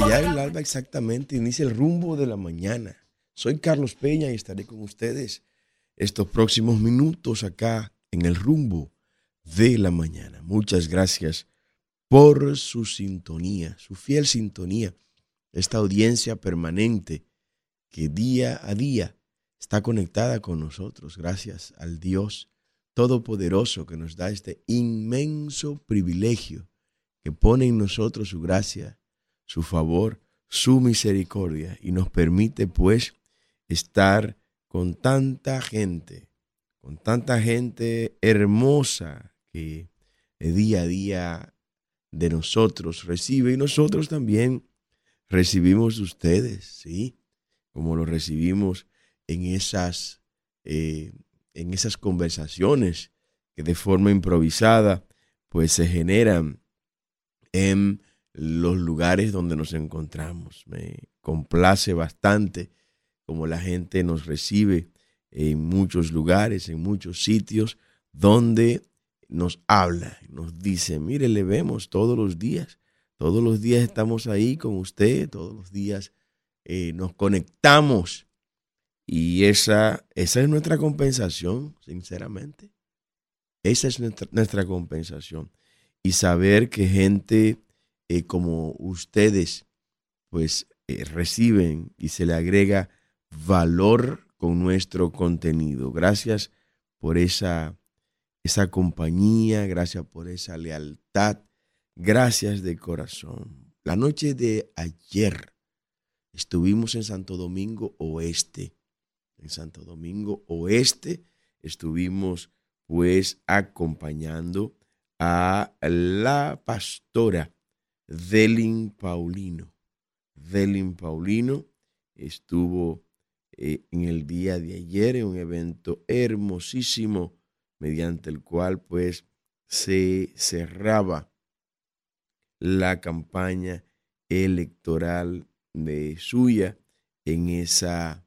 rayar el alba exactamente, inicia el rumbo de la mañana. Soy Carlos Peña y estaré con ustedes estos próximos minutos acá en el rumbo de la mañana. Muchas gracias por su sintonía, su fiel sintonía, esta audiencia permanente que día a día está conectada con nosotros. Gracias al Dios Todopoderoso que nos da este inmenso privilegio que pone en nosotros su gracia, su favor, su misericordia y nos permite pues estar con tanta gente, con tanta gente hermosa que día a día de nosotros recibe y nosotros también recibimos de ustedes, ¿sí? Como lo recibimos en esas, eh, en esas conversaciones que de forma improvisada pues se generan en los lugares donde nos encontramos. Me complace bastante como la gente nos recibe en muchos lugares, en muchos sitios donde nos habla, nos dice, mire, le vemos todos los días, todos los días estamos ahí con usted, todos los días eh, nos conectamos y esa, esa es nuestra compensación, sinceramente. Esa es nuestra, compensación. Y saber que gente eh, como ustedes, pues eh, reciben y se le agrega valor con nuestro contenido. Gracias por esa, esa compañía, gracias por esa lealtad, gracias de corazón. La noche de ayer estuvimos en Santo Domingo Oeste. En Santo Domingo Oeste estuvimos pues acompañando a la pastora Delin Paulino. Delin Paulino estuvo eh, en el día de ayer en un evento hermosísimo mediante el cual pues se cerraba la campaña electoral de suya en esa,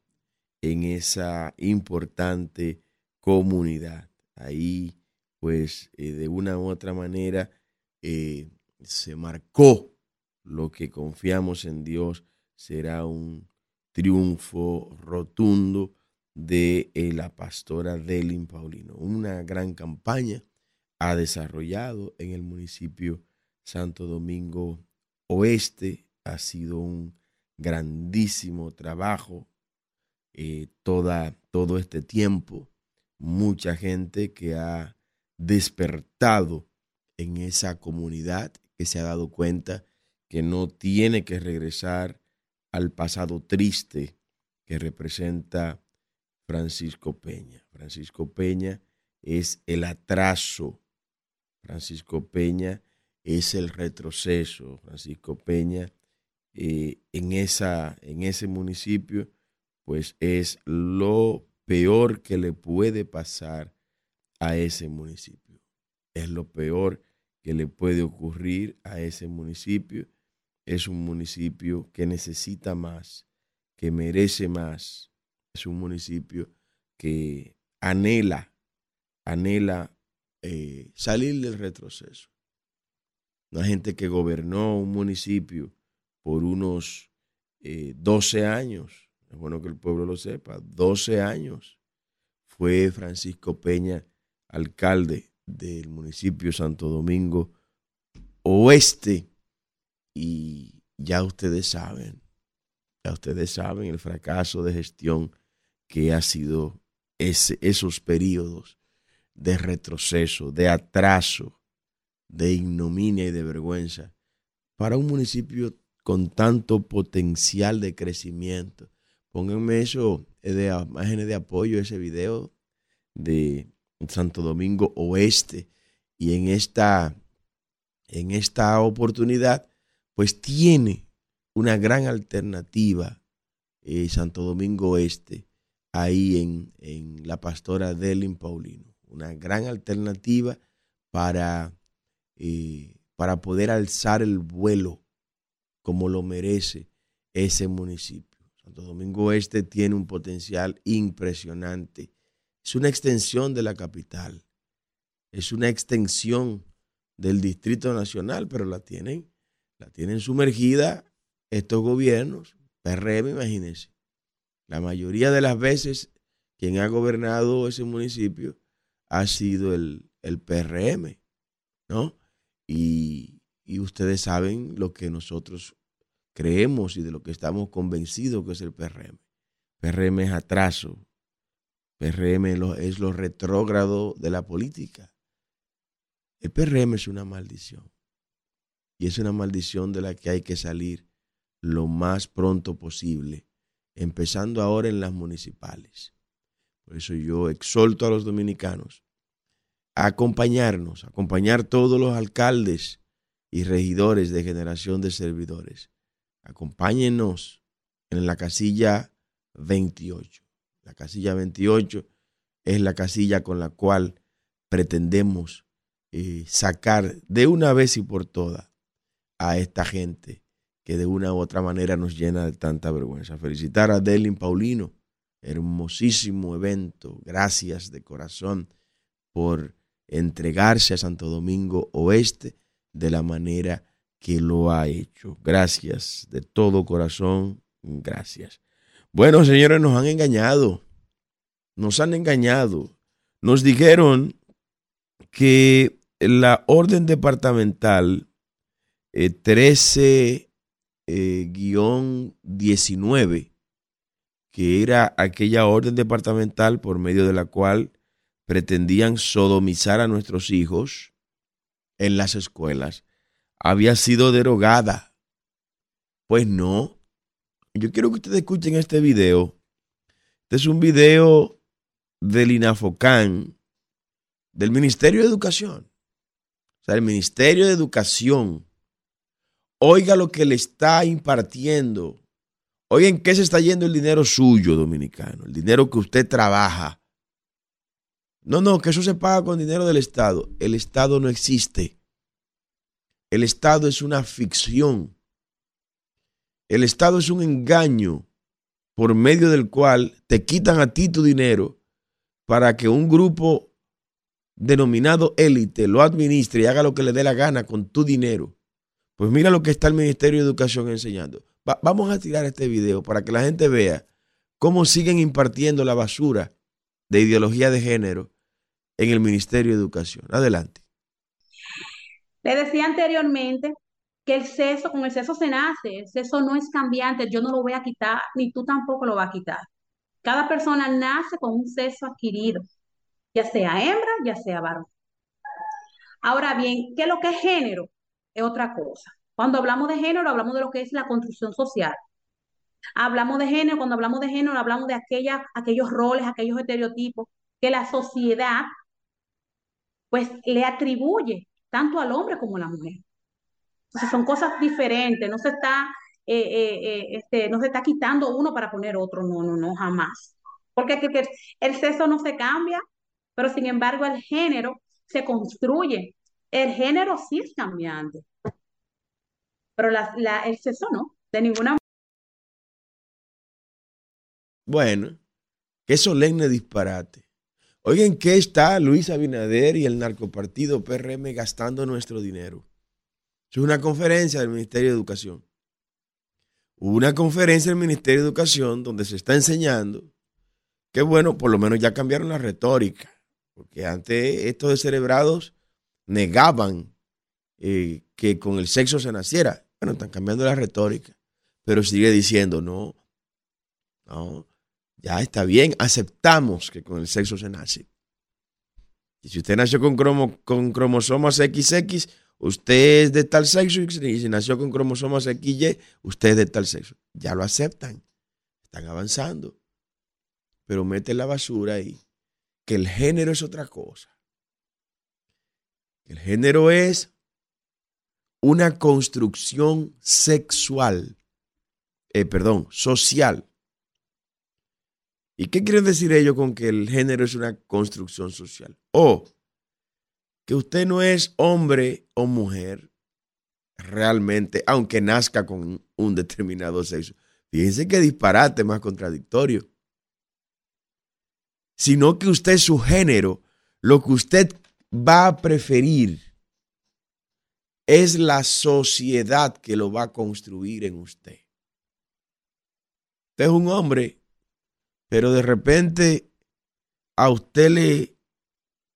en esa importante comunidad. Ahí pues eh, de una u otra manera eh, se marcó lo que confiamos en Dios será un triunfo rotundo de eh, la pastora Delin Paulino. Una gran campaña ha desarrollado en el municipio Santo Domingo Oeste. Ha sido un grandísimo trabajo eh, toda, todo este tiempo. Mucha gente que ha despertado en esa comunidad, que se ha dado cuenta que no tiene que regresar al pasado triste que representa Francisco Peña. Francisco Peña es el atraso. Francisco Peña es el retroceso. Francisco Peña eh, en, esa, en ese municipio, pues es lo peor que le puede pasar a ese municipio. Es lo peor que le puede ocurrir a ese municipio es un municipio que necesita más, que merece más. Es un municipio que anhela, anhela eh, salir del retroceso. Una gente que gobernó un municipio por unos 12 eh, años, es bueno que el pueblo lo sepa, 12 años fue Francisco Peña alcalde del municipio Santo Domingo Oeste y ya ustedes saben, ya ustedes saben el fracaso de gestión que ha sido esos periodos de retroceso, de atraso, de ignominia y de vergüenza para un municipio con tanto potencial de crecimiento. Pónganme eso de imágenes de apoyo, ese video de Santo Domingo Oeste. Y en esta, en esta oportunidad pues tiene una gran alternativa eh, Santo Domingo Este, ahí en, en la pastora Delin Paulino. Una gran alternativa para, eh, para poder alzar el vuelo como lo merece ese municipio. Santo Domingo Este tiene un potencial impresionante. Es una extensión de la capital. Es una extensión del Distrito Nacional, pero la tienen la tienen sumergida estos gobiernos, PRM, imagínense, la mayoría de las veces quien ha gobernado ese municipio ha sido el, el PRM, ¿no? Y, y, ustedes saben lo que nosotros creemos y de lo que estamos convencidos que es el PRM. PRM es atraso, PRM es lo retrógrado de la política. El PRM es una maldición. Y es una maldición de la que hay que salir lo más pronto posible, empezando ahora en las municipales. Por eso yo exhorto a los dominicanos a acompañarnos, a acompañar todos los alcaldes y regidores de generación de servidores. Acompáñenos en la casilla 28. La casilla 28 es la casilla con la cual pretendemos eh, sacar de una vez y por todas a esta gente que de una u otra manera nos llena de tanta vergüenza. Felicitar a Delin Paulino, hermosísimo evento. Gracias de corazón por entregarse a Santo Domingo Oeste de la manera que lo ha hecho. Gracias de todo corazón. Gracias. Bueno, señores, nos han engañado. Nos han engañado. Nos dijeron que la orden departamental 13 19, eh, que era aquella orden departamental por medio de la cual pretendían sodomizar a nuestros hijos en las escuelas, había sido derogada. Pues no. Yo quiero que ustedes escuchen este video. Este es un video del INAFOCAN, del Ministerio de Educación. O sea, el Ministerio de Educación Oiga lo que le está impartiendo. Oiga en qué se está yendo el dinero suyo, dominicano, el dinero que usted trabaja. No, no, que eso se paga con dinero del Estado. El Estado no existe. El Estado es una ficción. El Estado es un engaño por medio del cual te quitan a ti tu dinero para que un grupo denominado élite lo administre y haga lo que le dé la gana con tu dinero. Pues mira lo que está el Ministerio de Educación enseñando. vamos a tirar este video para que la gente vea cómo siguen impartiendo la basura de ideología de género en el Ministerio de Educación. Adelante. Le decía anteriormente que el sexo, con el sexo se nace, el sexo no es cambiante, yo no lo voy a quitar, ni tú tampoco lo vas a quitar. Cada persona nace con un sexo adquirido, ya sea hembra, ya sea varón. Ahora bien, ¿qué es lo que es género? es otra cosa. Cuando hablamos de género, hablamos de lo que es la construcción social. Hablamos de género, cuando hablamos de género, hablamos de aquella, aquellos roles, aquellos estereotipos que la sociedad pues le atribuye tanto al hombre como a la mujer. Entonces son cosas diferentes, no se está, eh, eh, eh, este, no se está quitando uno para poner otro, no, no, no, jamás. Porque el sexo no se cambia, pero sin embargo el género se construye el género sí es cambiante, pero el sexo no, de ninguna manera. Bueno, qué solemne disparate. Oigan, ¿qué está Luis Abinader y el narcopartido PRM gastando nuestro dinero? Es una conferencia del Ministerio de Educación. Una conferencia del Ministerio de Educación donde se está enseñando que, bueno, por lo menos ya cambiaron la retórica. Porque antes estos descerebrados negaban eh, que con el sexo se naciera. Bueno, están cambiando la retórica, pero sigue diciendo, no, no, ya está bien, aceptamos que con el sexo se nace. Y si usted nació con, con cromosomas XX, usted es de tal sexo, y si nació con cromosomas XY, usted es de tal sexo. Ya lo aceptan, están avanzando. Pero mete la basura ahí, que el género es otra cosa. El género es una construcción sexual, eh, perdón, social. ¿Y qué quieren decir ellos con que el género es una construcción social? O que usted no es hombre o mujer realmente, aunque nazca con un determinado sexo. Fíjense qué disparate más contradictorio. Sino que usted su género, lo que usted va a preferir es la sociedad que lo va a construir en usted. Usted es un hombre, pero de repente a usted le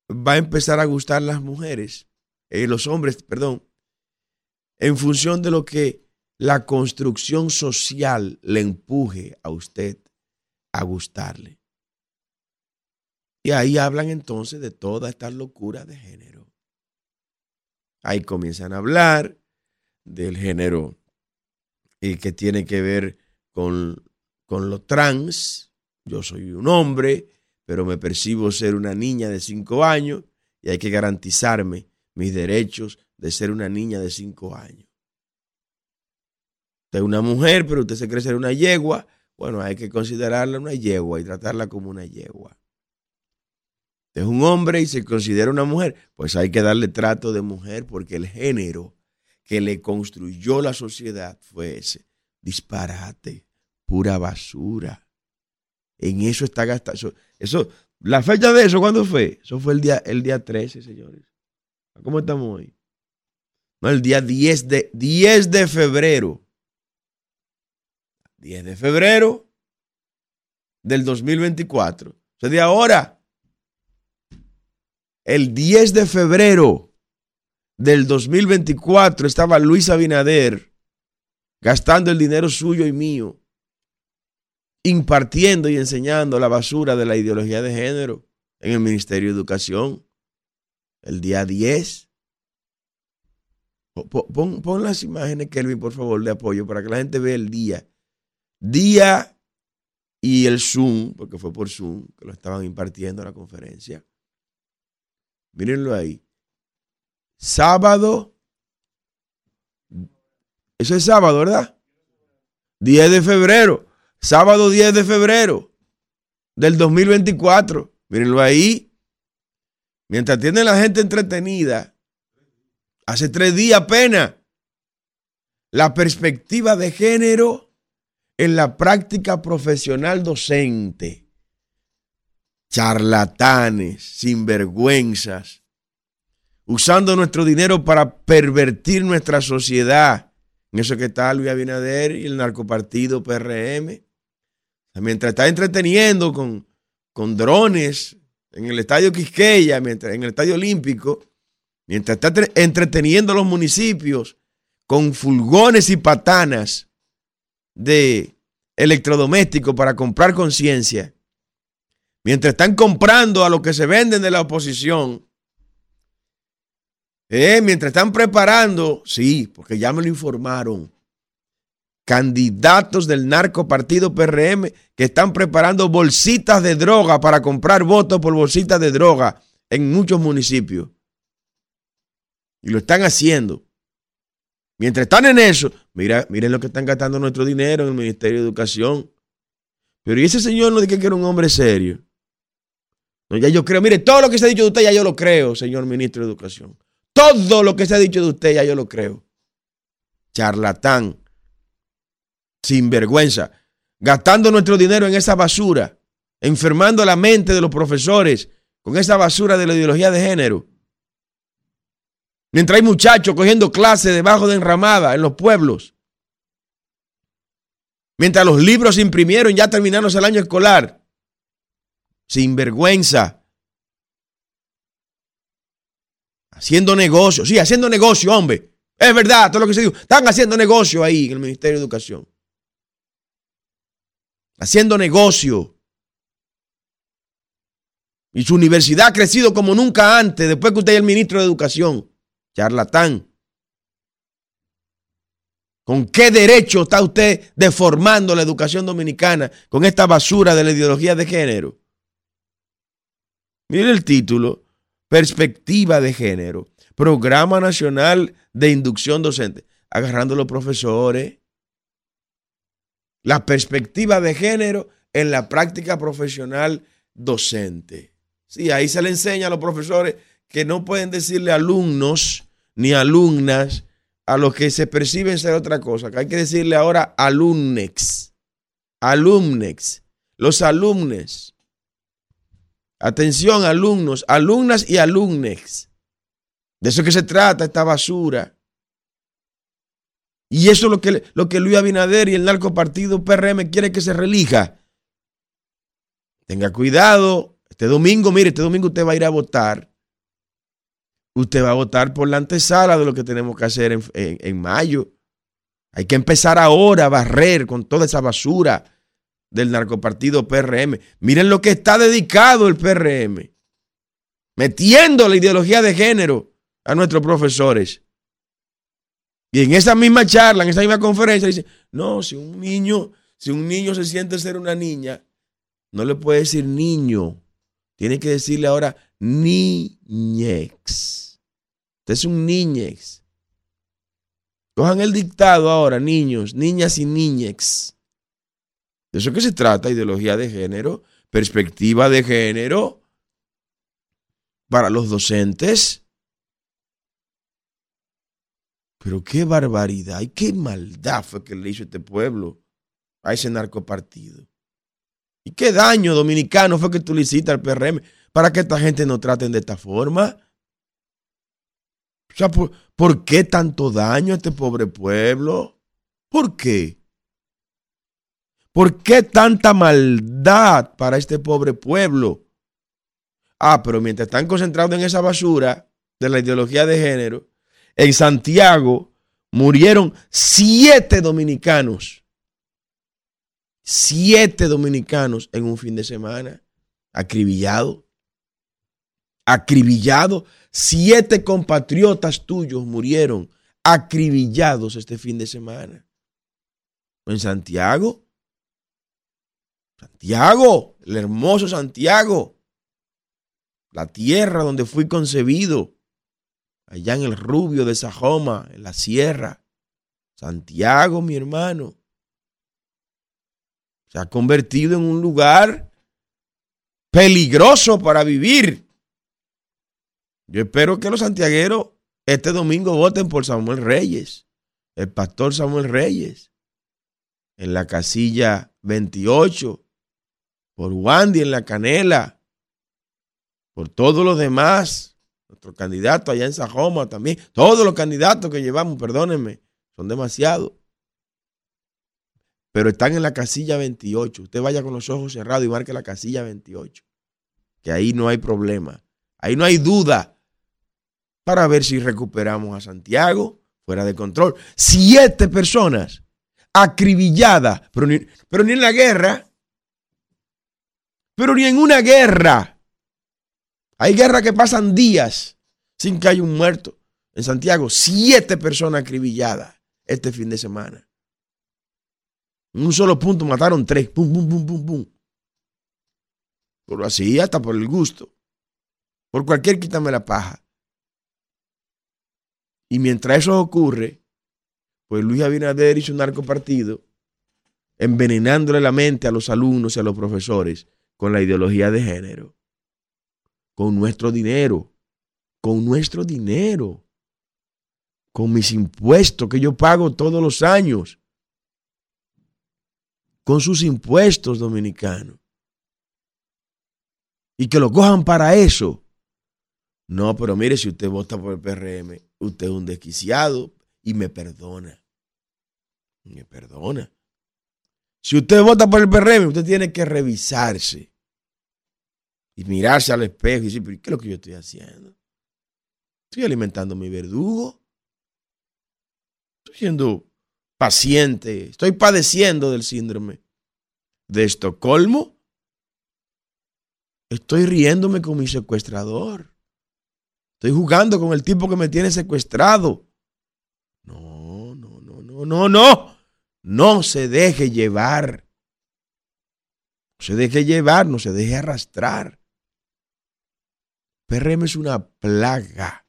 va a empezar a gustar las mujeres, eh, los hombres, perdón, en función de lo que la construcción social le empuje a usted a gustarle. Y ahí hablan entonces de toda esta locura de género. Ahí comienzan a hablar del género y que tiene que ver con, con lo trans. Yo soy un hombre, pero me percibo ser una niña de cinco años y hay que garantizarme mis derechos de ser una niña de cinco años. Usted es una mujer, pero usted se cree ser una yegua. Bueno, hay que considerarla una yegua y tratarla como una yegua. Usted es un hombre y se considera una mujer. Pues hay que darle trato de mujer porque el género que le construyó la sociedad fue ese. Disparate, pura basura. En eso está gastado. Eso, la fecha de eso, ¿cuándo fue? Eso fue el día, el día 13, señores. ¿Cómo estamos hoy? No, el día 10 de, 10 de febrero. 10 de febrero del 2024. O sea, de ahora. El 10 de febrero del 2024 estaba Luis Abinader gastando el dinero suyo y mío impartiendo y enseñando la basura de la ideología de género en el Ministerio de Educación. El día 10. Pon, las imágenes, Kelvin, por favor, de apoyo, para que la gente vea el día. Día y el Zoom, porque fue por Zoom que lo estaban impartiendo la conferencia. Mírenlo ahí. Sábado. Eso es sábado, ¿verdad? 10 de febrero sábado 10 de febrero del 2024. Mírenlo ahí. Mientras tiene la gente entretenida, hace tres días apenas, la perspectiva de género en la práctica profesional docente. Charlatanes, sinvergüenzas, usando nuestro dinero para pervertir nuestra sociedad. En eso que está Luis Abinader y el narcopartido PRM mientras está entreteniendo con, con drones en el estadio Quisqueya, mientras, en el estadio Olímpico, mientras está entreteniendo a los municipios con fulgones y patanas de electrodomésticos para comprar conciencia, mientras están comprando a lo que se venden de la oposición, eh, mientras están preparando, sí, porque ya me lo informaron, candidatos del narco partido PRM que están preparando bolsitas de droga para comprar votos por bolsitas de droga en muchos municipios. Y lo están haciendo. Mientras están en eso, mira, miren lo que están gastando nuestro dinero en el Ministerio de Educación. Pero ¿y ese señor no dice que era un hombre serio? Ya yo creo, mire, todo lo que se ha dicho de usted ya yo lo creo, señor ministro de Educación. Todo lo que se ha dicho de usted ya yo lo creo. Charlatán sin vergüenza, gastando nuestro dinero en esa basura, enfermando la mente de los profesores con esa basura de la ideología de género. Mientras hay muchachos cogiendo clases debajo de enramada en los pueblos. Mientras los libros se imprimieron ya terminándose el año escolar. Sin vergüenza. Haciendo negocio. Sí, haciendo negocio, hombre. Es verdad, todo lo que se dijo. Están haciendo negocio ahí en el Ministerio de Educación haciendo negocio. Y su universidad ha crecido como nunca antes, después que usted es el ministro de Educación. Charlatán. ¿Con qué derecho está usted deformando la educación dominicana con esta basura de la ideología de género? Mire el título, Perspectiva de Género, Programa Nacional de Inducción Docente, agarrando a los profesores, la perspectiva de género en la práctica profesional docente. Sí, ahí se le enseña a los profesores que no pueden decirle alumnos ni alumnas a los que se perciben ser otra cosa, que hay que decirle ahora alumnex, alumnex, los alumnes. Atención, alumnos, alumnas y alumnex. De eso que se trata esta basura Y eso es lo que, lo que Luis Abinader y el narcopartido PRM quiere que se relija. Tenga cuidado. Este domingo, mire, este domingo usted va a ir a votar. Usted va a votar por la antesala de lo que tenemos que hacer en, en mayo. Hay que empezar ahora a barrer con toda esa basura del narcopartido PRM. Miren lo que está dedicado el PRM. Metiendo la ideología de género a nuestros profesores. Y en esa misma charla, en esa misma conferencia, dice, no, si un niño, si un niño se siente ser una niña, no le puede decir niño. Tiene que decirle ahora niñex. Usted es un niñex. Cojan el dictado ahora, niños, niñas y niñex. De eso que se trata, ideología de género, perspectiva de género para los docentes. Pero qué barbaridad y qué maldad fue que le hizo este pueblo a ese narcopartido. Y qué daño dominicano fue que tú le hiciste al PRM para que esta gente no traten de esta forma. O sea, ¿por, qué tanto daño a este pobre pueblo? ¿Por qué? ¿Por qué tanta maldad para este pobre pueblo? Ah, pero mientras están concentrados en esa basura de la ideología de género, en Santiago murieron siete dominicanos. Siete dominicanos en un fin de semana. Acribillado. Acribillado. Siete compatriotas tuyos murieron acribillados este fin de semana. En Santiago. Santiago, el hermoso Santiago. La tierra donde fui concebido allá en el Rubio de Sajoma, en la sierra. Santiago, mi hermano, se ha convertido en un lugar peligroso para vivir. Yo espero que los santiagueros este domingo voten por Samuel Reyes, el pastor Samuel Reyes, en la casilla 28, por Wandy en la Canela, por todos los demás nuestro candidato allá en Sajoma también. Todos los candidatos que llevamos, perdónenme, son demasiados. Pero están en la casilla 28. Usted vaya con los ojos cerrados y marque la casilla 28. Que ahí no hay problema. Ahí no hay duda para ver si recuperamos a Santiago fuera de control. Siete personas acribilladas, pero ni, pero ni en la guerra. Pero ni en una guerra hay guerras que pasan días sin que haya un muerto. En Santiago, siete personas acribilladas este fin de semana. En un solo punto mataron tres. Pum, pum, pum, pum, pum. Pero así, hasta por el gusto. Por cualquier quítame la paja. Y mientras eso ocurre, pues Luis Abinader hizo un narcopartido envenenándole la mente a los alumnos y a los profesores con la ideología de género con nuestro dinero, con nuestro dinero, con mis impuestos que yo pago todos los años, con sus impuestos dominicanos. Y que lo cojan para eso. No, pero mire, si usted vota por el PRM, usted es un desquiciado y me perdona. Me perdona. Si usted vota por el PRM, usted tiene que revisarse y mirarse al espejo y decir, ¿pero qué es lo que yo estoy haciendo? Estoy alimentando a mi verdugo. Estoy siendo paciente. Estoy padeciendo del síndrome de Estocolmo. Estoy riéndome con mi secuestrador. Estoy jugando con el tipo que me tiene secuestrado. No, no, no, no, no, no. No se deje llevar. No se deje llevar, no se deje arrastrar. PRM es una plaga.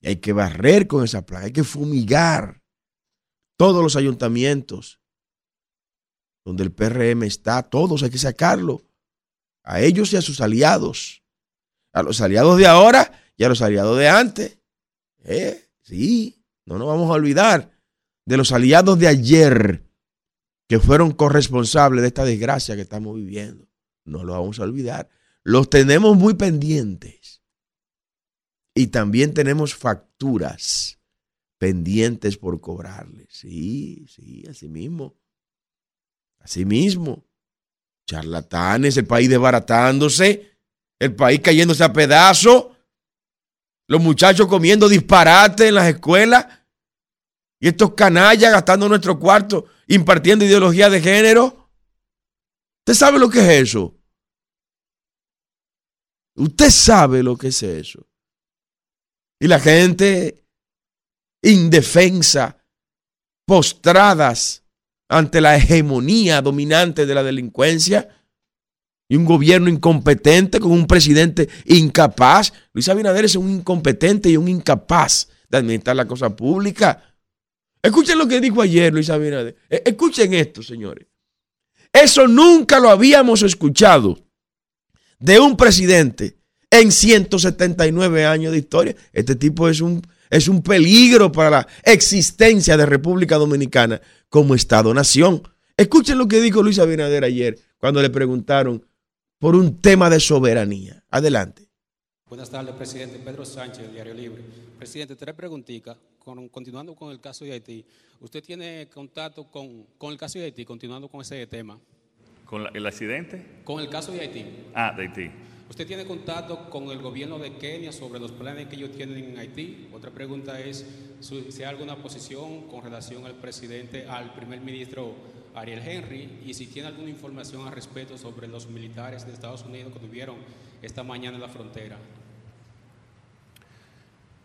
Y hay que barrer con esa plaga, hay que fumigar todos los ayuntamientos donde el PRM está, todos hay que sacarlo, a ellos y a sus aliados, a los aliados de ahora y a los aliados de antes. ¿Eh? Sí, no nos vamos a olvidar de los aliados de ayer que fueron corresponsables de esta desgracia que estamos viviendo. No lo vamos a olvidar los tenemos muy pendientes. Y también tenemos facturas pendientes por cobrarles. Sí, sí, así mismo. Así mismo. Charlatanes, el país desbaratándose, el país cayéndose a pedazos, los muchachos comiendo disparate en las escuelas y estos canallas gastando nuestro cuarto impartiendo ideología de género. ¿Usted sabe lo que es eso? Usted sabe lo que es eso. Y la gente indefensa, postradas ante la hegemonía dominante de la delincuencia y un gobierno incompetente con un presidente incapaz. Luis Abinader es un incompetente y un incapaz de administrar la cosa pública. Escuchen lo que dijo ayer Luis Abinader. E, escuchen esto, señores. Eso nunca lo habíamos escuchado de un presidente en 179 años de historia. Este tipo es un, es un peligro para la existencia de República Dominicana como Estado-nación. Escuchen lo que dijo Luis Abinader ayer cuando le preguntaron por un tema de soberanía. Adelante. Buenas tardes, presidente. Pedro Sánchez, del Diario Libre. Presidente, tres preguntitas. continuando con el caso de Haití. ¿Usted tiene contacto con, con, el caso de Haití, continuando con ese tema? ¿Con el accidente? Con el caso de Haití. Ah, de Haití. ¿Usted tiene contacto con el gobierno de Kenia sobre los planes que ellos tienen en Haití? Otra pregunta es si hay alguna posición con relación al presidente, al primer ministro Ariel Henry, y si tiene alguna información al respecto sobre los militares de Estados Unidos que tuvieron esta mañana en la frontera.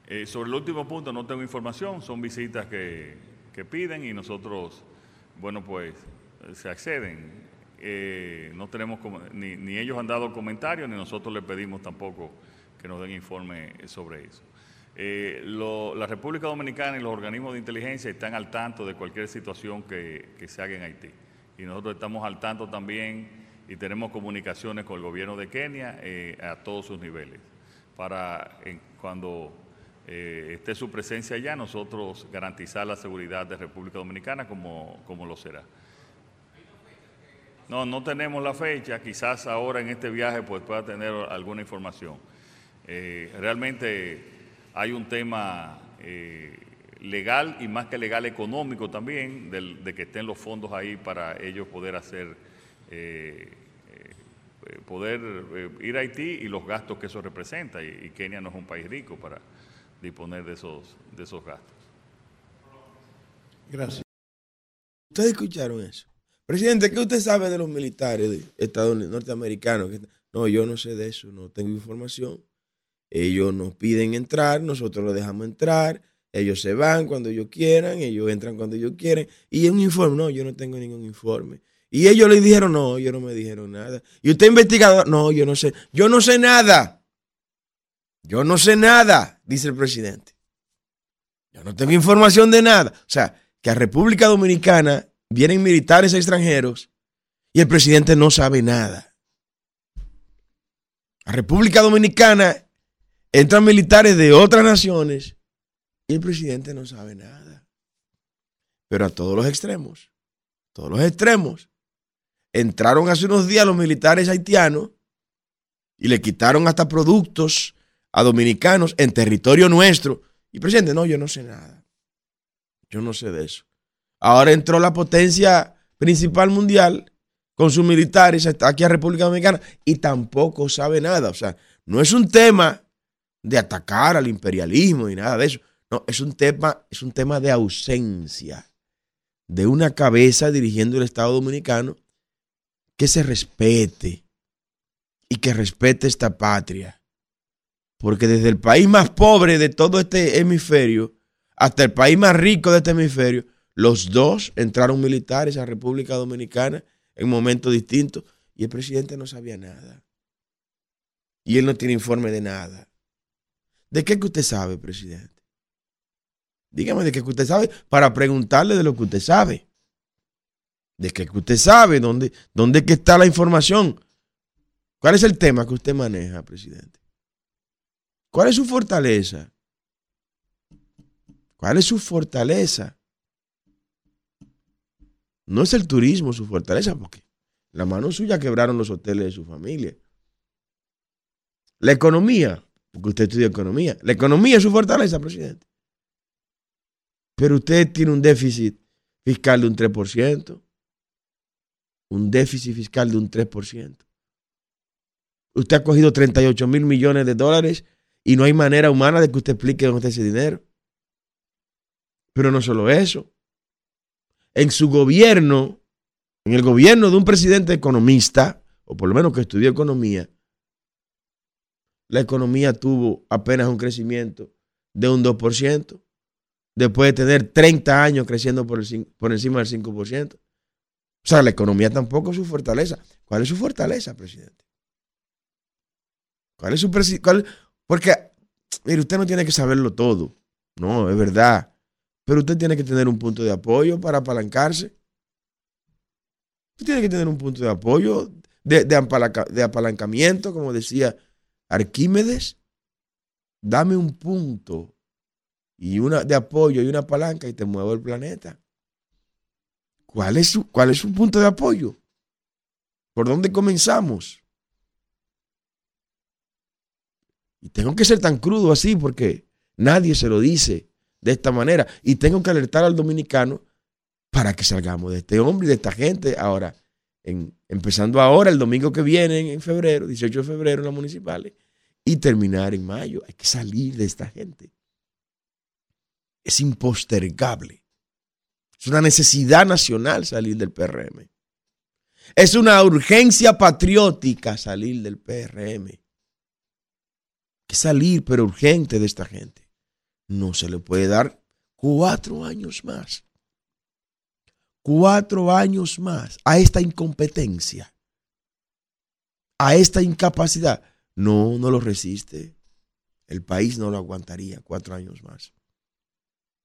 Eh, sobre el último punto no tengo información, son visitas que, que piden y nosotros, bueno, pues se acceden. Eh, no tenemos ni, ni, ellos han dado comentarios ni nosotros les pedimos tampoco que nos den informe sobre eso. Eh, la República Dominicana y los organismos de inteligencia están al tanto de cualquier situación que, se haga en Haití y nosotros estamos al tanto también y tenemos comunicaciones con el gobierno de Kenia eh, a todos sus niveles para cuando esté su presencia allá nosotros garantizar la seguridad de República Dominicana como, como lo será. No, no tenemos la fecha, quizás ahora en este viaje pues pueda tener alguna información. Eh, realmente hay un tema eh, legal y más que legal económico también, de, que estén los fondos ahí para ellos poder hacer, eh, poder ir a Haití y los gastos que eso representa. Y, y, Kenia no es un país rico para disponer de esos, de esos gastos. Gracias. ¿Ustedes escucharon eso? Presidente, ¿qué usted sabe de los militares estadounidenses, norteamericanos? No, yo no sé de eso, no tengo información. Ellos nos piden entrar, nosotros los dejamos entrar, ellos se van cuando ellos quieran, ellos entran cuando ellos quieren. Y un informe, no, yo no tengo ningún informe. Y ellos le dijeron, no, ellos no me dijeron nada. Y usted investigador, no, yo no sé, yo no sé nada. Yo no sé nada, dice el presidente. Yo no tengo información de nada. O sea, que a República Dominicana vienen militares extranjeros y el presidente no sabe nada. A República Dominicana entran militares de otras naciones y el presidente no sabe nada. Pero a todos los extremos, todos los extremos. Entraron hace unos días los militares haitianos y le quitaron hasta productos a dominicanos en territorio nuestro. Y presidente, no, yo no sé nada. Yo no sé de eso. Ahora entró la potencia principal mundial con sus militares aquí a República Dominicana y tampoco sabe nada. O sea, no es un tema de atacar al imperialismo ni nada de eso. No, es un tema, es un tema de ausencia de una cabeza dirigiendo el Estado Dominicano que se respete y que respete esta patria. Porque desde el país más pobre de todo este hemisferio hasta el país más rico de este hemisferio, los dos entraron militares a República Dominicana en momentos distintos y el presidente no sabía nada. Y él no tiene informe de nada. ¿De qué que usted sabe, presidente? Dígame de qué que usted sabe para preguntarle de lo que usted sabe. De qué que usted sabe, dónde, dónde que está la información. ¿Cuál es el tema que usted maneja, presidente? ¿Cuál es su fortaleza? ¿Cuál es su fortaleza? No es el turismo su fortaleza, porque la mano suya quebraron los hoteles de su familia. La economía, porque usted estudia economía. La economía es su fortaleza, presidente. Pero usted tiene un déficit fiscal de un 3%. Un déficit fiscal de un 3%. Usted ha cogido 38 mil millones de dólares y no hay manera humana de que usted explique dónde está ese dinero. Pero no solo eso. En su gobierno, en el gobierno de un presidente economista, o por lo menos que estudió economía, la economía tuvo apenas un crecimiento de un 2%, después de tener 30 años creciendo por, encima del 5%. O sea, la economía tampoco es su fortaleza. ¿Cuál es su fortaleza, presidente? ¿Cuál es su? Porque, mire, usted no tiene que saberlo todo. No, es verdad. Pero usted tiene que tener un punto de apoyo para apalancarse. Usted tiene que tener un punto de apoyo, de, de apalancamiento, como decía Arquímedes. Dame un punto y una de apoyo y una palanca y te muevo el planeta. ¿Cuál es su, cuál es su punto de apoyo? ¿Por dónde comenzamos? Y tengo que ser tan crudo así porque nadie se lo dice de esta manera. Y tengo que alertar al dominicano para que salgamos de este hombre y de esta gente. Ahora, empezando ahora, el domingo que viene, en febrero, 18 de febrero, en las municipales, y terminar en mayo. Hay que salir de esta gente. Es impostergable. Es una necesidad nacional salir del PRM. Es una urgencia patriótica salir del PRM. Hay que salir, pero urgente de esta gente. No se le puede dar cuatro años más. Cuatro años más a esta incompetencia, a esta incapacidad. No, no lo resiste. El país no lo aguantaría cuatro años más.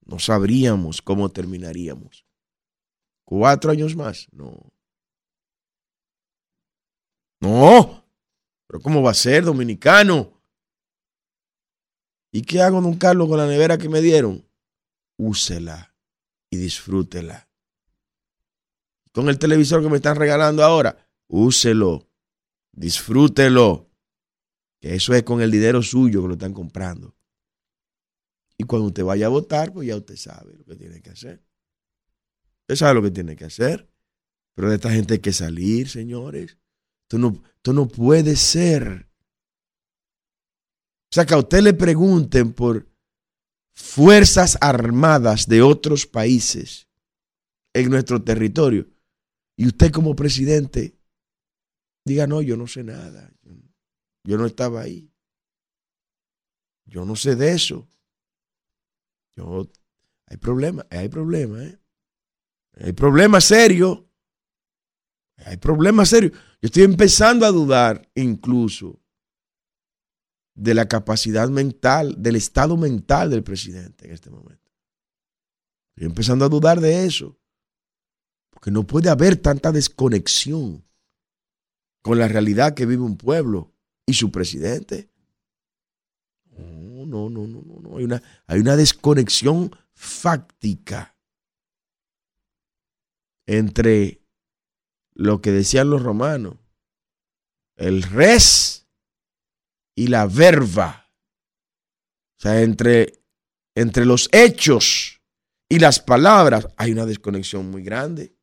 No sabríamos cómo terminaríamos. Cuatro años más. No. No. Pero ¿cómo va a ser, dominicano? ¿Y qué hago, don Carlos, con la nevera que me dieron? Úsela y disfrútela. Con el televisor que me están regalando ahora, úselo, disfrútelo. Que eso es con el dinero suyo que lo están comprando. Y cuando usted vaya a votar, pues ya usted sabe lo que tiene que hacer. Usted sabe lo que tiene que hacer. Pero de esta gente hay que salir, señores. Esto no, esto no puede ser. O sea, que a usted le pregunten por fuerzas armadas de otros países en nuestro territorio. Y usted como presidente diga, no, yo no sé nada. Yo no estaba ahí. Yo no sé de eso. Hay problema, hay problema, ¿eh? Hay problema serio. Hay problema serio. Yo estoy empezando a dudar incluso de la capacidad mental, del estado mental del presidente en este momento. Estoy empezando a dudar de eso. Porque no puede haber tanta desconexión con la realidad que vive un pueblo y su presidente. No, no, no, no, no. Hay una, hay una desconexión fáctica entre lo que decían los romanos, el res y la verba. O sea, entre, entre los hechos y las palabras hay una desconexión muy grande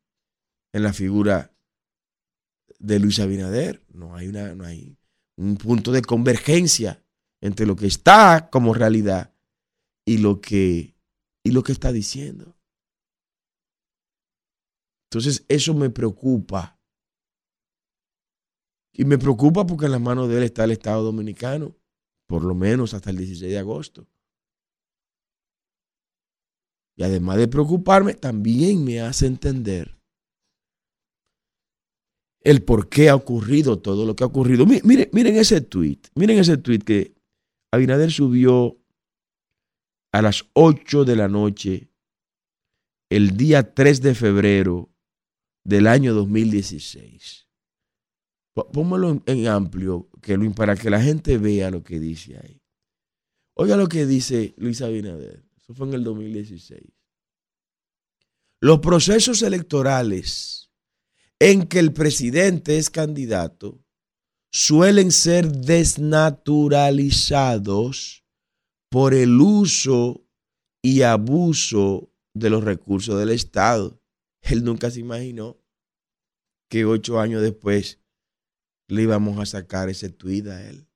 en la figura de Luis Abinader. No hay una, no hay, un punto de convergencia entre lo que está como realidad y lo que, y lo que está diciendo. Entonces eso me preocupa. Y me preocupa porque en las manos de él está el Estado Dominicano, por lo menos hasta el 16 de agosto. Y además de preocuparme, también me hace entender el por qué ha ocurrido todo lo que ha ocurrido. Miren, miren ese tweet, miren ese tweet que Abinader subió a las 8 de la noche el día 3 de febrero del año 2016. Póngalo en amplio que para que la gente vea lo que dice ahí. Oiga lo que dice Luis Abinader. Eso fue en el 2016. Los procesos electorales en que el presidente es candidato suelen ser desnaturalizados por el uso y abuso de los recursos del Estado. Él nunca se imaginó que ocho años después le íbamos a sacar ese tuit a él.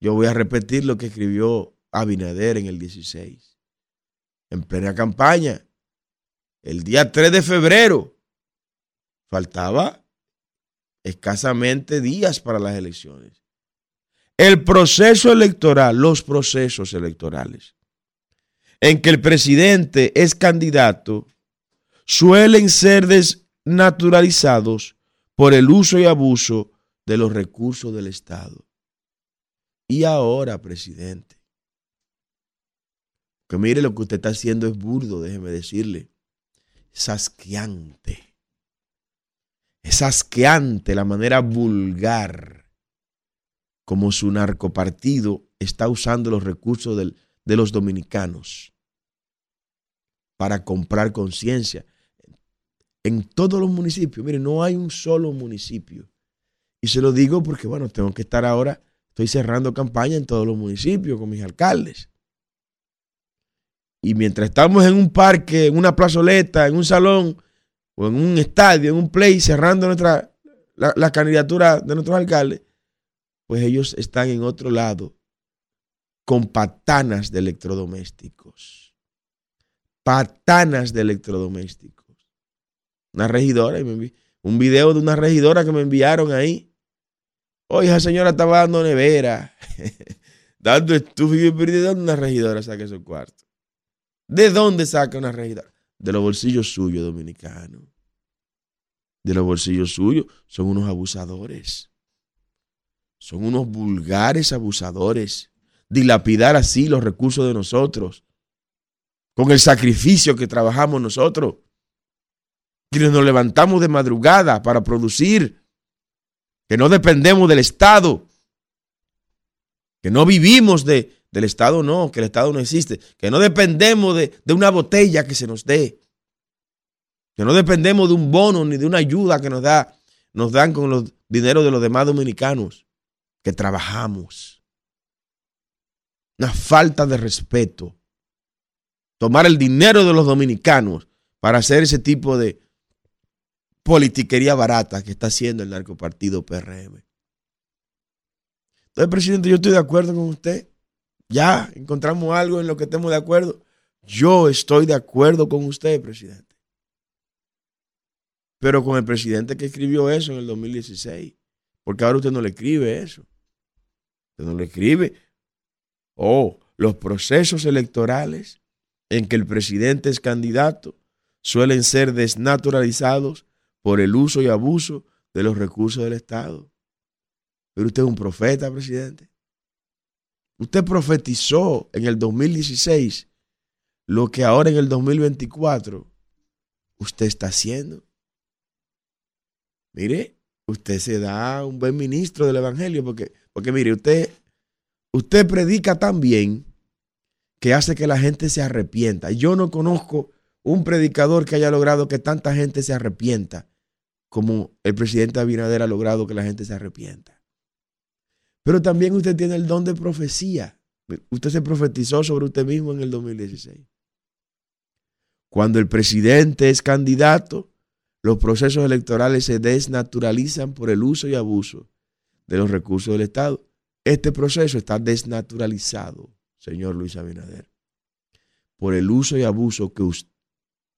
Yo voy a repetir lo que escribió Abinader en el 16. En plena campaña, el día 3 de febrero, faltaba escasamente días para las elecciones. El proceso electoral, los procesos electorales, en que el presidente es candidato, suelen ser desnaturalizados por el uso y abuso de los recursos del Estado. Y ahora, presidente, que mire lo que usted está haciendo es burdo, déjeme decirle, es asqueante. Es asqueante la manera vulgar como su narcopartido está usando los recursos de los dominicanos para comprar conciencia. En todos los municipios, mire, no hay un solo municipio. Y se lo digo porque, bueno, tengo que estar ahora, estoy cerrando campaña en todos los municipios con mis alcaldes. Y mientras estamos en un parque, en una plazoleta, en un salón, o en un estadio, en un play, cerrando nuestra, la, candidatura de nuestros alcaldes, pues ellos están en otro lado con patanas de electrodomésticos. Patanas de electrodomésticos. Una regidora, un video de una regidora que me enviaron ahí. Oye, esa señora estaba dando nevera, dando estufa y ¿de dónde una regidora saca esos cuartos? ¿De dónde saca una regidora? de los bolsillos suyos dominicanos. De los bolsillos suyos son unos abusadores. Son unos vulgares abusadores. Dilapidar así los recursos de nosotros. Con el sacrificio que trabajamos nosotros. Quienes nos levantamos de madrugada para producir. Que no dependemos del Estado. Que no vivimos de, del Estado no, que el Estado no existe, que no dependemos de, una botella que se nos dé, que no dependemos de un bono ni de una ayuda que nos, da, nos dan con los dineros de los demás dominicanos, que trabajamos. Una falta de respeto. Tomar el dinero de los dominicanos para hacer ese tipo de politiquería barata que está haciendo el narcopartido PRM. Entonces, presidente, yo estoy de acuerdo con usted ya encontramos algo en lo que estemos de acuerdo. Yo estoy de acuerdo con usted, presidente. Pero con el presidente que escribió eso en el 2016. Porque ahora usted no le escribe eso. Usted no le escribe. Oh, los procesos electorales en que el presidente es candidato suelen ser desnaturalizados por el uso y abuso de los recursos del Estado. Pero usted es un profeta, presidente. Usted profetizó en el 2016 lo que ahora en el 2024 usted está haciendo. Mire, usted se da un buen ministro del Evangelio porque, porque mire, usted, usted predica tan bien que hace que la gente se arrepienta. Yo no conozco un predicador que haya logrado que tanta gente se arrepienta como el presidente Abinader ha logrado que la gente se arrepienta. Pero también usted tiene el don de profecía. Usted se profetizó sobre usted mismo en el 2016. Cuando el presidente es candidato, los procesos electorales se desnaturalizan por el uso y abuso de los recursos del Estado. Este proceso está desnaturalizado, señor Luis Abinader, por el uso y abuso que usted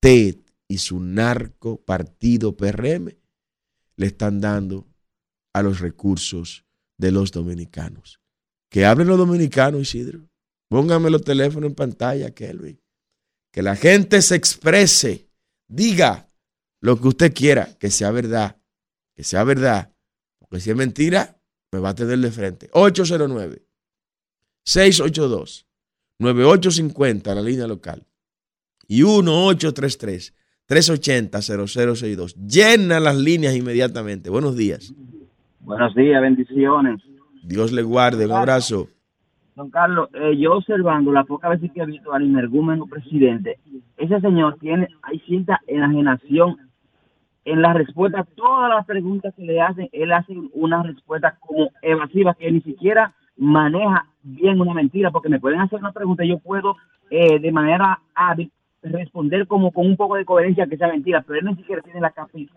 y su narco partido PRM le están dando a los recursos de los dominicanos. Que hablen los dominicanos, Isidro. Póngame los teléfonos en pantalla, Kelvin. Que la gente se exprese, diga lo que usted quiera, que sea verdad, que sea verdad. Porque si es mentira, me va a tener de frente. 809 682 9850, la línea local. Y 1833 380 0062. Llena las líneas inmediatamente. Buenos días. Buenos días, bendiciones. Dios le guarde, un abrazo. Don Carlos, eh, yo observando la poca veces que he visto al inergúmeno presidente, ese señor tiene, hay cierta enajenación en la respuesta a todas las preguntas que le hacen, él hace una respuesta como evasiva que ni siquiera maneja bien una mentira, porque me pueden hacer una pregunta y yo puedo eh, de manera hábil responder como con un poco de coherencia que sea mentira, pero él ni siquiera tiene la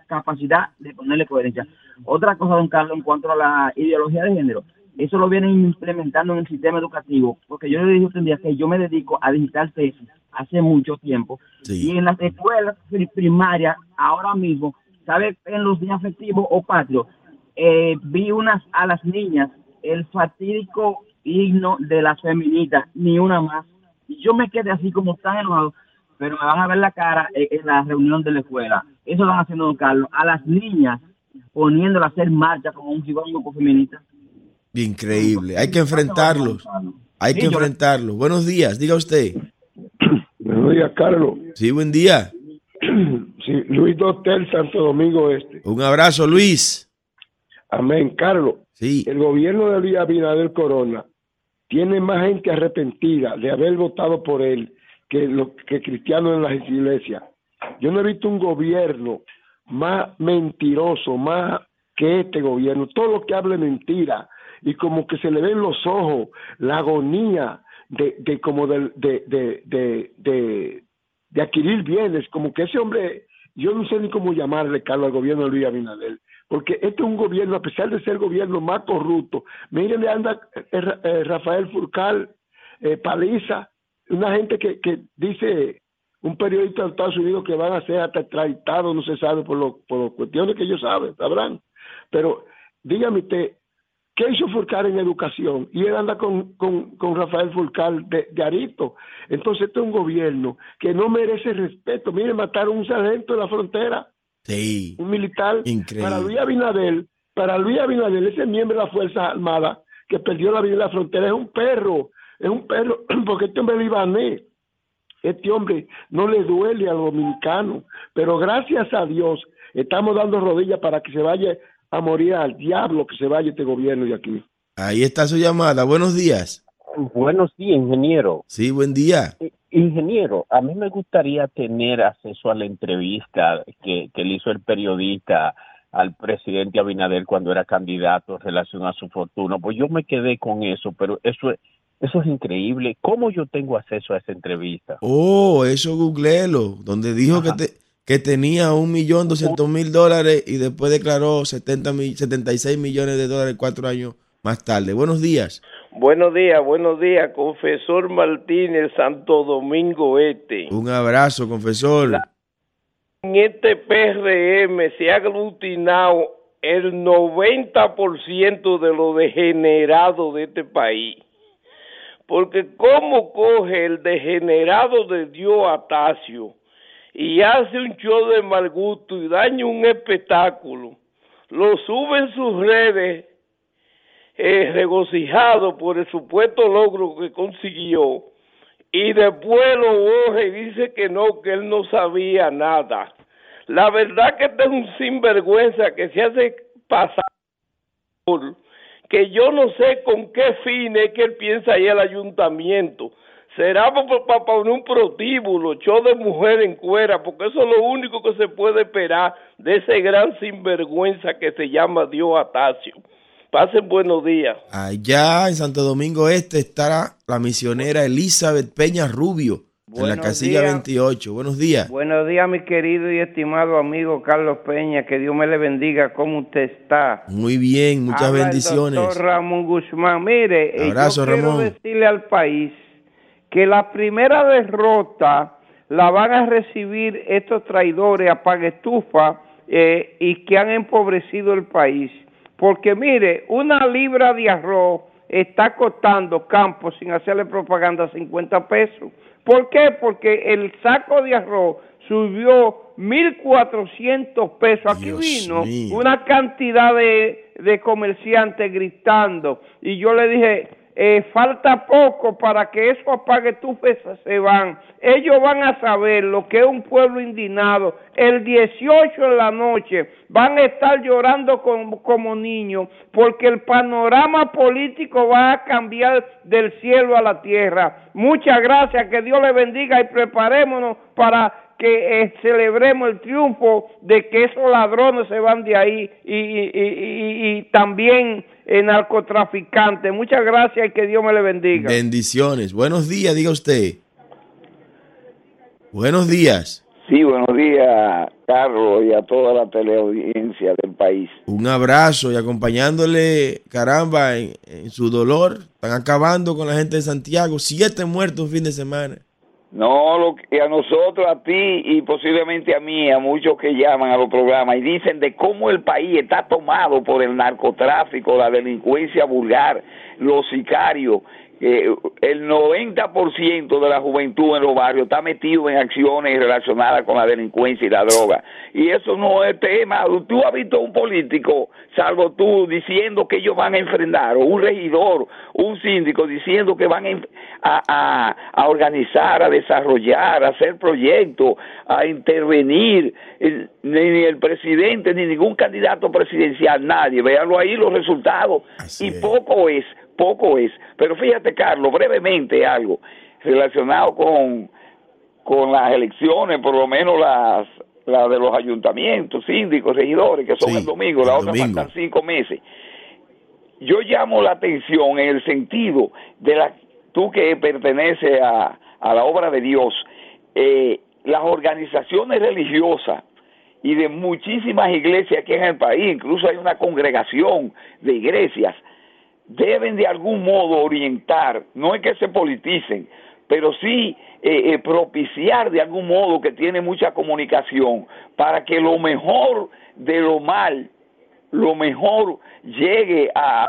capacidad de ponerle coherencia. Otra cosa, don Carlos, en cuanto a la ideología de género, eso lo vienen implementando en el sistema educativo, porque yo le dije un día que yo me dedico a digital tesis hace mucho tiempo, y en las escuelas primarias, ahora mismo, ¿sabe? En los días festivos o patrios, eh, vi unas a las niñas el fatídico himno de las feministas, ni una más. Y yo me quedé así como tan enojado, pero me van a ver la cara en, la reunión de la escuela. Eso lo van haciendo, don Carlos, a las niñas poniéndolas a hacer marcha como un grupo feminista. Increíble, hay que enfrentarlos. Hay que enfrentarlos. Buenos días, diga usted. Buenos días, Carlos. Sí, buen día. Sí, Luis Dotel, Santo Domingo Este. Un abrazo, Luis. Amén, Carlos. Sí. El gobierno de Luis Abinader Corona tiene más gente arrepentida de haber votado por él que, lo, que cristianos en las iglesias. Yo no he visto un gobierno más mentiroso, más que este gobierno. Todo lo que hable mentira y como que se le ven los ojos, la agonía de, de como de, de, de, de, adquirir bienes, como que ese hombre, yo no sé ni cómo llamarle, Carlos, al gobierno de Luis Abinader porque este es un gobierno, a pesar de ser gobierno más corrupto, miren, le anda eh, eh, Rafael Furcal, eh, Paliza, una gente que, que dice, un periodista de Estados Unidos que van a ser hasta extraditados, no se sabe por, lo, por las cuestiones que ellos saben, sabrán. Pero dígame usted, ¿qué hizo Furcal en educación? Y él anda con, con, con Rafael Furcal de, de, Arito. Entonces este es un gobierno que no merece respeto. Miren, mataron un sargento en la frontera Sí. Un militar. Increíble. Para Luis Abinadel, para Luis Abinadel, ese miembro de las Fuerzas Armadas que perdió la vida en la frontera, es un perro. Es un perro, porque este hombre es libanés. Este hombre no le duele a los dominicanos. Pero gracias a Dios, estamos dando rodillas para que se vaya a morir al diablo que se vaya este gobierno de aquí. Ahí está su llamada. Buenos días. Buenos días, ingeniero. Sí, buen día. Ingeniero, a mí me gustaría tener acceso a la entrevista que, le hizo el periodista al presidente Abinader cuando era candidato en relación a su fortuna. Pues yo me quedé con eso, pero eso es, eso es increíble. ¿Cómo yo tengo acceso a esa entrevista? Oh, eso googleelo, donde dijo que, te, que tenía un millón doscientos mil dólares y después declaró setenta mil, 76 millones de dólares cuatro años más tarde. Buenos días. Buenos días, buenos días, confesor Martínez, Santo Domingo Este. Un abrazo, confesor. en este PRM se ha aglutinado el 90% de lo degenerado de este país. Porque cómo coge el degenerado de Dios Atacio y hace un show de mal gusto y daña un espectáculo, lo sube en sus redes eh, regocijado por el supuesto logro que consiguió y después lo borra y dice que no, que él no sabía nada. La verdad que este es un sinvergüenza que se hace pasar por que yo no sé con qué fin es que él piensa ahí el ayuntamiento. Será para poner un protíbulo, show de mujer en cuera, porque eso es lo único que se puede esperar de ese gran sinvergüenza que se llama Dios Atacio. Pasen buenos días. Allá en Santo Domingo Este estará la misionera Elizabeth Peña Rubio. En la casilla 28. Buenos días. Buenos días, mi querido y estimado amigo Carlos Peña. Que Dios me le bendiga. ¿Cómo usted está? Muy bien, muchas bendiciones. doctor Ramón Guzmán. Mire, eh, Abrazo, yo quiero decirle al país que la primera derrota la van a recibir estos traidores a paguestufa eh, y que han empobrecido el país. Porque mire, una libra de arroz está costando Campos, sin hacerle propaganda, 50 pesos. ¿Por qué? Porque el saco de arroz subió 1.400 pesos. Aquí vino una cantidad de, de comerciantes gritando y yo le dije, eh, falta poco para que eso apague tu pesa se van. Ellos van a saber lo que es un pueblo indignado. El 18 en la noche van a estar llorando como, como niños porque el panorama político va a cambiar del cielo a la tierra. Muchas gracias, que Dios le bendiga y preparémonos para que eh, celebremos el triunfo de que esos ladrones se van de ahí y, y, y, y también el narcotraficante. Muchas gracias y que Dios me le bendiga. Bendiciones. Buenos días, diga usted. Buenos días. Sí, buenos días, Carlos, y a toda la teleaudiencia del país. Un abrazo y acompañándole, caramba, en, en su dolor. Están acabando con la gente de Santiago. Siete muertos un fin de semana. No, lo que a nosotros, a ti y posiblemente a mí, a muchos que llaman a los programas y dicen de cómo el país está tomado por el narcotráfico, la delincuencia vulgar, los sicarios. Eh, el 90% de la juventud en los barrios está metido en acciones relacionadas con la delincuencia y la droga. Y eso no es tema. Tú has visto un político, salvo tú, diciendo que ellos van a enfrentar, o un regidor, un síndico, diciendo que van a, a, a organizar, a desarrollar, a hacer proyectos, a intervenir. Ni el presidente, ni ningún candidato presidencial, nadie. Véanlo ahí los resultados. Así y es. poco es poco es. Pero fíjate, Carlos, brevemente algo relacionado con, con las elecciones, por lo menos las, las de los ayuntamientos, síndicos, regidores, que son Sí, el domingo, el la otra domingo. faltan cinco meses. Yo llamo la atención en el sentido de la tú que perteneces a, a la obra de Dios, eh, las organizaciones religiosas y de muchísimas iglesias aquí en el país, incluso hay una congregación de iglesias, deben de algún modo orientar, no es que se politicen, pero sí eh, eh, propiciar de algún modo que tiene mucha comunicación para que lo mejor de lo mal, lo mejor llegue a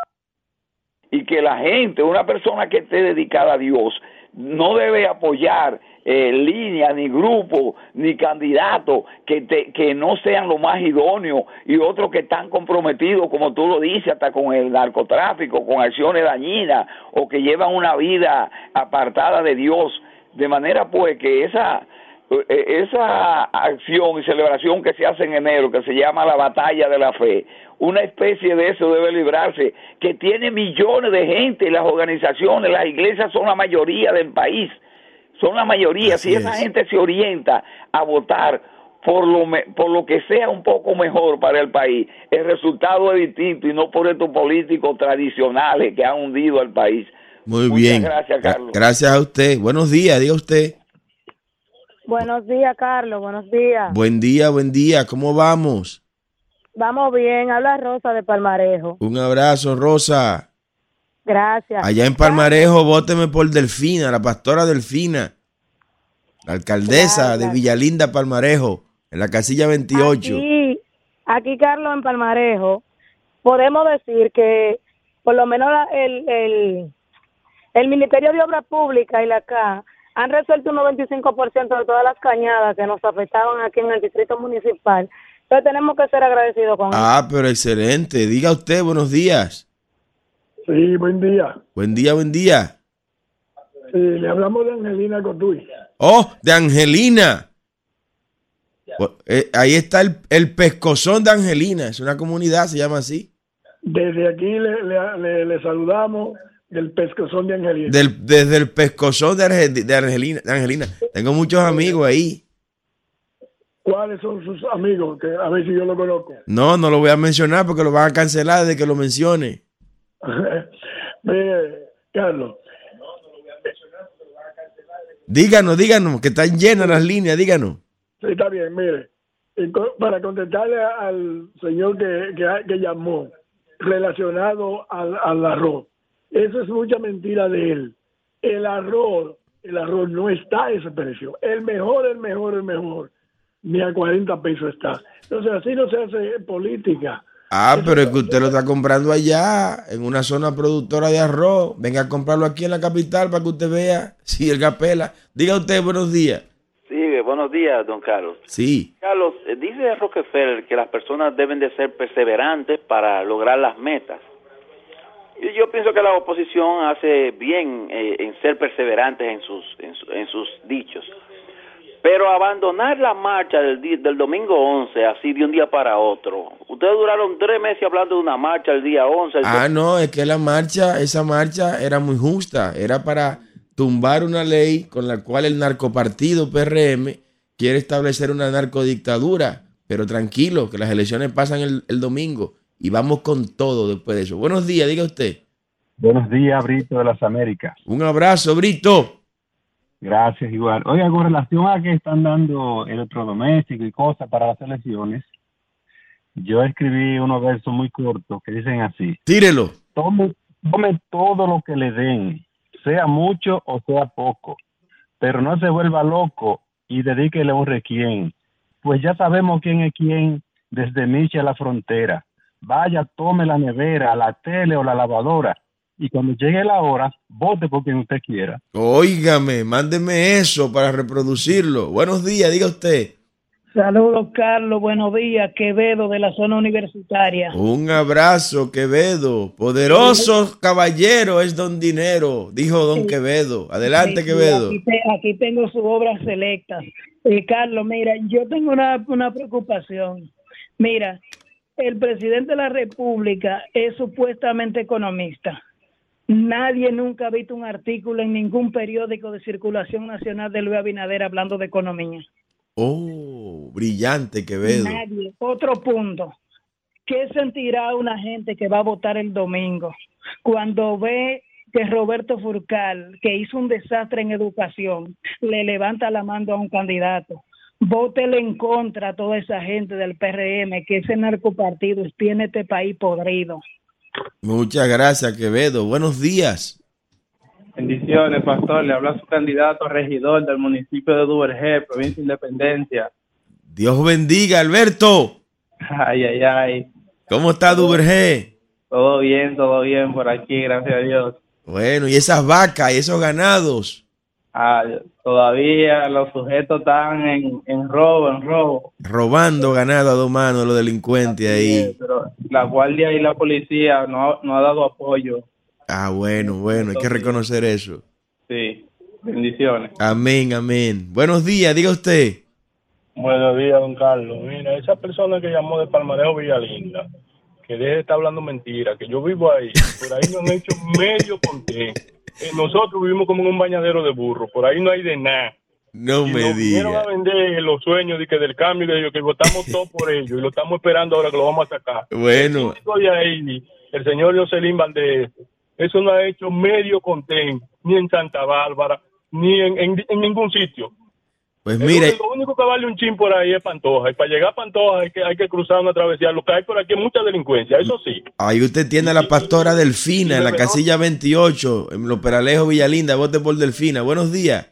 y que la gente, una persona que esté dedicada a Dios, no debe apoyar eh, líneas, ni grupos, ni candidatos que, te- que no sean lo más idóneos y otros que están comprometidos, como tú lo dices, hasta con el narcotráfico, con acciones dañinas o que llevan una vida apartada de Dios. De manera pues que esa, esa acción y celebración que se hace en enero, que se llama la batalla de la fe, una especie de eso debe librarse, que tiene millones de gente, las organizaciones, las iglesias son la mayoría del país, son la mayoría. Así si esa es. gente se orienta a votar por lo, me- por lo que sea un poco mejor para el país, el resultado es distinto y no por estos políticos tradicionales que han hundido al país. Muy Muchas bien. gracias, Gra- Carlos. Gracias a usted. Buenos días, diga usted. Buenos días, Carlos. Buenos días. Buen día, buen día. ¿Cómo vamos? Vamos bien. Habla Rosa de Palmarejo. Un abrazo, Rosa. Gracias. Allá en Palmarejo, vóteme por Delfina, la pastora Delfina, la alcaldesa de. Villalinda, Palmarejo, en la casilla 28. Aquí, aquí, Carlos, en Palmarejo, podemos decir que por lo menos el, el, el Ministerio de Obras Públicas y la CA han resuelto un 95% de todas las cañadas que nos afectaban aquí en el distrito municipal. Entonces tenemos que ser agradecidos con Ah, pero excelente. Diga usted, buenos días. Sí, buen día. Buen día, buen día. Sí, le hablamos de Angelina Cotuy. Oh, de Angelina. Bu- eh, ahí está el, el pescozón de Angelina. Es una comunidad, se llama así. Desde aquí le, le- le- le saludamos del pescozón de Angelina. Del- desde el pescozón de, Arge- de Angelina, de Angelina. Tengo muchos amigos ahí. ¿Cuáles son sus amigos? Que a ver si yo lo conozco. No, no lo voy a mencionar porque lo van a cancelar desde que lo mencione. Mire, Carlos, Díganos, díganos, que están llenas las líneas, díganos. sí, está bien, mire. Para contestarle al señor que, que, que llamó relacionado al, al arroz, eso es mucha mentira de él. El arroz, el arroz no está a ese precio. El mejor, el mejor, el mejor, ni a 40 pesos está. Entonces así no se hace política. Ah, pero es que usted lo está comprando allá, en una zona productora de arroz. Venga a comprarlo aquí en la capital para que usted vea si el capela. Diga usted buenos días. Sí, buenos días, don Carlos. Sí, Carlos, eh, dice Rockefeller que las personas deben de ser perseverantes para lograr las metas. Yo pienso que la oposición hace bien eh, en ser perseverantes en sus, en, su- en sus dichos. Pero abandonar la marcha del, di- del domingo 11, así de un día para otro. Ustedes duraron tres meses hablando de una marcha el día 11. el Ah, no, es que la marcha, esa marcha era muy justa. Era para tumbar una ley con la cual el narcopartido PRM quiere establecer una narcodictadura. Pero tranquilo, que las elecciones pasan el, el domingo y vamos con todo después de eso. Buenos días, diga usted. Buenos días, Brito de las Américas. Un abrazo, Brito. Gracias, igual. Oiga, con relación a que están dando electrodomésticos y cosas para las elecciones, yo escribí unos versos muy cortos que dicen así. Tírelo. Tome, tome todo lo que le den, sea mucho o sea poco, pero no se vuelva loco y dedíquele un requiem, pues ya sabemos quién es quién desde Miche a la frontera. Vaya, tome la nevera, la tele o la lavadora y cuando llegue la hora, vote por quien usted quiera. Óigame, mándeme eso para reproducirlo. Buenos días, diga usted. Saludos, Carlos. Buenos días. Quevedo de la zona universitaria. Un abrazo, Quevedo. Poderoso caballero es don Dinero, dijo don Quevedo. Adelante, Sí, Quevedo. Aquí, te- aquí tengo sus obras selectas. Eh, Carlos, mira, yo tengo una, una preocupación. Mira, el presidente de la República es supuestamente economista. Nadie nunca ha visto un artículo en ningún periódico de circulación nacional de Luis Abinader hablando de economía. Oh, brillante, Quevedo. Nadie. Otro punto. ¿Qué sentirá una gente que va a votar el domingo cuando ve que Roberto Furcal, que hizo un desastre en educación, le levanta la mano a un candidato? Vótele en contra a toda esa gente del PRM, que ese narcopartido tiene este país podrido. Muchas gracias, Quevedo. Buenos días. Bendiciones, pastor. Le habla su candidato a regidor del municipio de Duvergé, provincia de Independencia. Dios bendiga, Alberto. Ay, ay, ay. ¿Cómo está Duvergé? Todo bien, todo bien por aquí, gracias a Dios. Bueno, y esas vacas y esos ganados. Ah, todavía los sujetos están en, en robo, en robo. Robando ganado a dos manos los delincuentes ahí. Pero la guardia y la policía no, ha- no ha dado apoyo. Ah, bueno, bueno, hay que reconocer eso. Sí, bendiciones. Amén, amén. Buenos días, diga usted. Buenos días, don Carlos. Mira, esa persona que llamó de Palmarejo Villalinda, que deje de estar hablando mentira, que yo vivo ahí, por ahí no han hecho medio conté. Eh, nosotros vivimos como en un bañadero de burro, por ahí no hay de nada. No y me nos vinieron diga. a vender los sueños de que del cambio de ellos, que votamos todos por ellos y lo estamos esperando ahora que lo vamos a sacar. Bueno. Estoy ahí, el señor Jocelyn Valdés, eso no ha hecho medio contén, ni en Santa Bárbara, ni en, en- en ningún sitio. Pues mire, Lo único que vale un chin por ahí es Pantoja. Y para llegar a Pantoja hay que, hay que cruzar una travesía. Lo que hay por aquí es mucha delincuencia, eso sí. ahí usted tiene a la pastora Delfina en la casilla 28, en Los Peralejos Villalinda, vote por Delfina. Buenos días.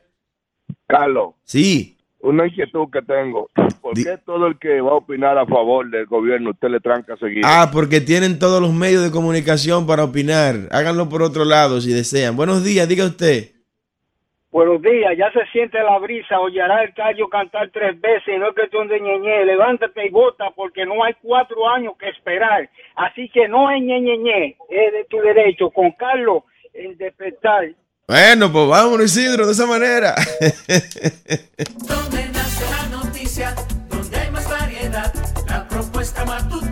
Carlos, Sí, una inquietud que tengo. ¿Por qué todo el que va a opinar a favor del gobierno usted le tranca seguido? Ah, porque tienen todos los medios de comunicación para opinar. Háganlo por otro lado si desean. Buenos días, diga usted. Buenos días, ya se siente la brisa, oyará el callo cantar tres veces, no es cuestión de ñeñe, levántate y vota porque no hay cuatro años que esperar, así que no es ñeñeñe, es de tu derecho, con Carlos, el despertar. Bueno, pues vámonos, Isidro, de esa manera. Donde nace la noticia, donde hay más variedad, la propuesta matutina